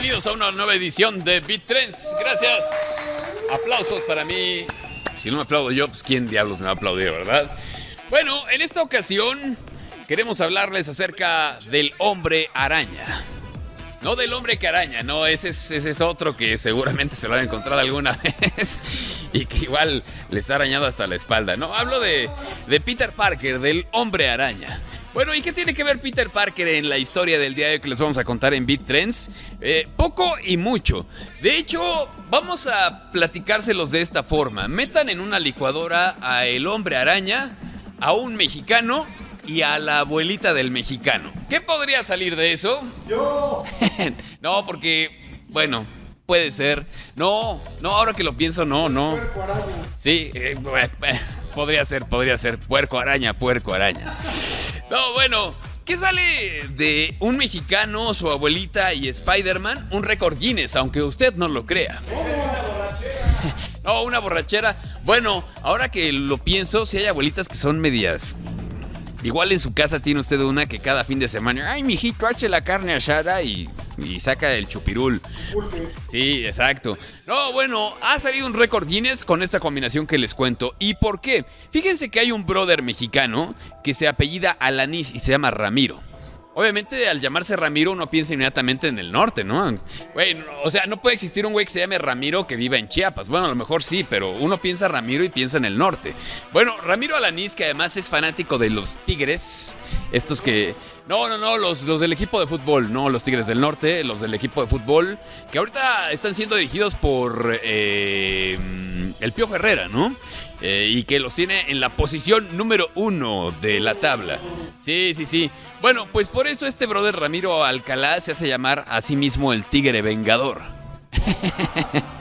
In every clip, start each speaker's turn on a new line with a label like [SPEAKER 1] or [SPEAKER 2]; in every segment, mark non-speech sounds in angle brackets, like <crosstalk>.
[SPEAKER 1] Bienvenidos a una nueva edición de Beat Trends. Gracias. Aplausos para mí. Si no me aplaudo yo, pues quién diablos me va a aplaudir, ¿verdad? Bueno, en esta ocasión queremos hablarles acerca del hombre araña. No del hombre que araña, no, ese es, ese es otro que seguramente se lo han encontrado alguna <laughs> vez y que igual les ha arañado hasta la espalda. No, hablo de, de Peter Parker, del hombre araña. Bueno, ¿y qué tiene que ver Peter Parker en la historia del día de hoy que les vamos a contar en Beat Trends? Eh, poco y mucho. De hecho, vamos a platicárselos de esta forma. Metan en una licuadora a el hombre araña, a un mexicano y a la abuelita del mexicano. ¿Qué podría salir de eso?
[SPEAKER 2] Yo. <laughs>
[SPEAKER 1] no, porque, bueno, puede ser. No, no, ahora que lo pienso, no, no.
[SPEAKER 2] Puerco araña.
[SPEAKER 1] Sí, eh, podría ser, podría ser. Puerco araña, puerco araña. No, bueno, ¿qué sale de un mexicano, su abuelita y Spider-Man? Un récord Guinness, aunque usted no lo crea. <laughs> No, una borrachera. Bueno, ahora que lo pienso, si hay abuelitas que son medias. Igual en su casa tiene usted una que cada fin de semana, ay, mijito, hace la carne asada y, y saca el chupirul. Sí, exacto. No, bueno, ha salido un récord Guinness con esta combinación que les cuento. ¿Y por qué? Fíjense que hay un brother mexicano que se apellida Alanis y se llama Ramiro. Obviamente, al llamarse Ramiro, uno piensa inmediatamente en el norte, ¿no? Güey, o sea, no puede existir un güey que se llame Ramiro que viva en Chiapas. Bueno, a lo mejor sí, pero uno piensa Ramiro y piensa en el norte. Bueno, Ramiro Alanís, que además es fanático de los Tigres, estos que... No, no, no, los, los del equipo de fútbol, no los Tigres del Norte, los del equipo de fútbol, que ahorita están siendo dirigidos por eh, el Pío Herrera, ¿no? Eh, y que los tiene en la posición número uno de la tabla. Sí, sí, sí. Bueno, pues por eso este brother Ramiro Alcalá se hace llamar a sí mismo el Tigre Vengador. <laughs>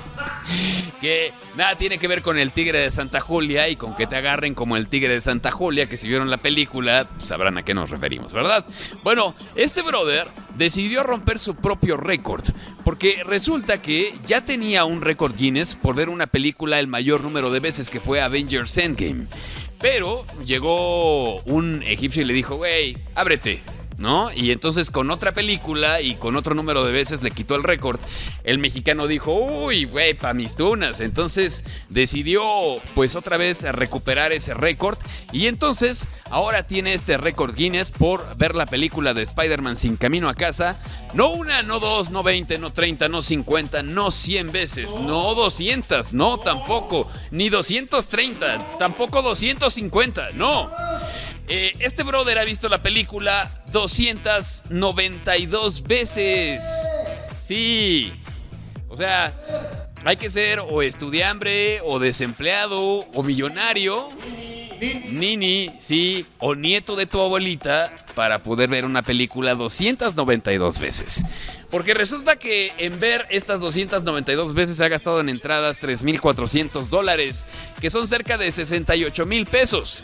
[SPEAKER 1] <laughs> que nada tiene que ver con el Tigre de Santa Julia y con que te agarren como el Tigre de Santa Julia, que si vieron la película sabrán a qué nos referimos, ¿verdad? Bueno, este brother decidió romper su propio récord, porque resulta que ya tenía un récord Guinness por ver una película el mayor número de veces que fue Avengers Endgame. Pero llegó un egipcio y le dijo, güey, ábrete. ¿No? Y entonces con otra película y con otro número de veces le quitó el récord. El mexicano dijo, uy, güey, pa' mis tunas. Entonces decidió pues otra vez recuperar ese récord. Y entonces ahora tiene este récord Guinness por ver la película de Spider-Man sin camino a casa. No una, no dos, no 20, no 30, no 50, no 100 veces, no 200, no tampoco, ni 230, tampoco 250, no. Eh, este brother ha visto la película 292 veces. Sí. O sea, hay que ser o estudiambre, o desempleado, o millonario. Nini, sí, o nieto de tu abuelita para poder ver una película 292 veces. Porque resulta que en ver estas 292 veces se ha gastado en entradas 3.400 dólares, que son cerca de 68 mil pesos.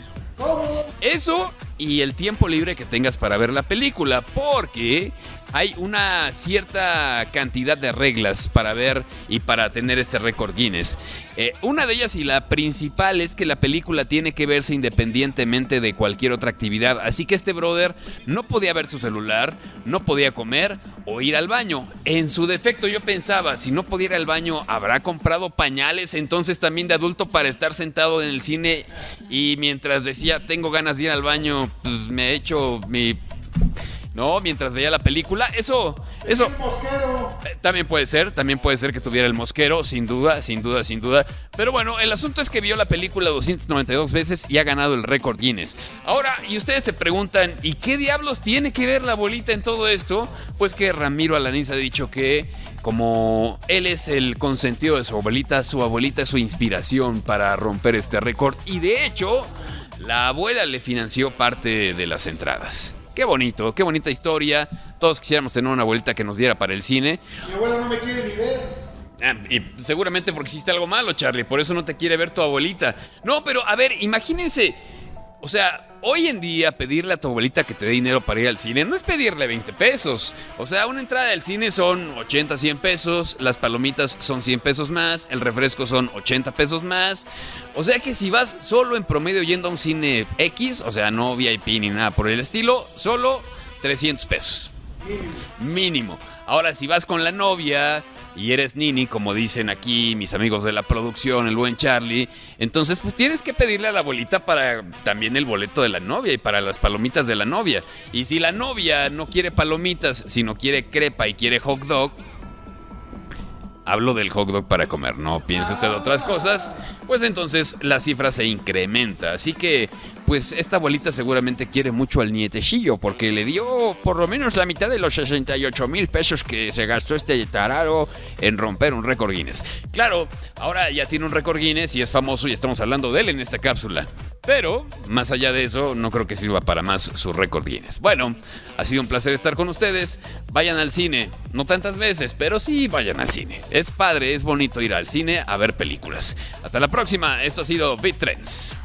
[SPEAKER 1] Eso y el tiempo libre que tengas para ver la película, porque hay una cierta cantidad de reglas para ver y para tener este récord Guinness. Eh, una de ellas y la principal es que la película tiene que verse independientemente de cualquier otra actividad, así que este brother no podía ver su celular, no podía comer o ir al baño. En su defecto yo pensaba, si no ir al baño, ¿habrá comprado pañales entonces también de adulto para estar sentado en el cine y mientras decía tengo ganas de ir al baño, pues me he hecho mi... No, mientras veía la película, eso, eso eh, también puede ser, también puede ser que tuviera el mosquero, sin duda, sin duda, sin duda. Pero bueno, el asunto es que vio la película 292 veces y ha ganado el récord Guinness. Ahora, y ustedes se preguntan, ¿y qué diablos tiene que ver la abuelita en todo esto? Pues que Ramiro Alanís ha dicho que como él es el consentido de su abuelita, su abuelita es su inspiración para romper este récord. Y de hecho, la abuela le financió parte de las entradas. Qué bonito, qué bonita historia. Todos quisiéramos tener una abuelita que nos diera para el cine.
[SPEAKER 2] Mi abuela no me quiere ni ver.
[SPEAKER 1] Ah, y seguramente porque hiciste algo malo, Charlie. Por eso no te quiere ver tu abuelita. No, pero a ver, imagínense. O sea, hoy en día pedirle a tu abuelita que te dé dinero para ir al cine no es pedirle 20 pesos. O sea, una entrada del cine son 80, 100 pesos, las palomitas son 100 pesos más, el refresco son 80 pesos más. O sea que si vas solo en promedio yendo a un cine X, o sea, no VIP ni nada por el estilo, solo 300 pesos. Mínimo. Ahora, si vas con la novia y eres nini, como dicen aquí mis amigos de la producción, el buen Charlie, entonces pues tienes que pedirle a la abuelita para también el boleto de la novia y para las palomitas de la novia. Y si la novia no quiere palomitas, sino quiere crepa y quiere hot dog, hablo del hot dog para comer, no piense usted otras cosas, pues entonces la cifra se incrementa. Así que, pues esta abuelita seguramente quiere mucho al nietecillo, porque le dio por lo menos la mitad de los 68 mil pesos que se gastó este tararo en romper un récord Guinness. Claro, ahora ya tiene un récord Guinness y es famoso y estamos hablando de él en esta cápsula. Pero, más allá de eso, no creo que sirva para más su récord Guinness. Bueno, ha sido un placer estar con ustedes. Vayan al cine, no tantas veces, pero sí vayan al cine. Es padre, es bonito ir al cine a ver películas. Hasta la próxima, esto ha sido Beat Trends.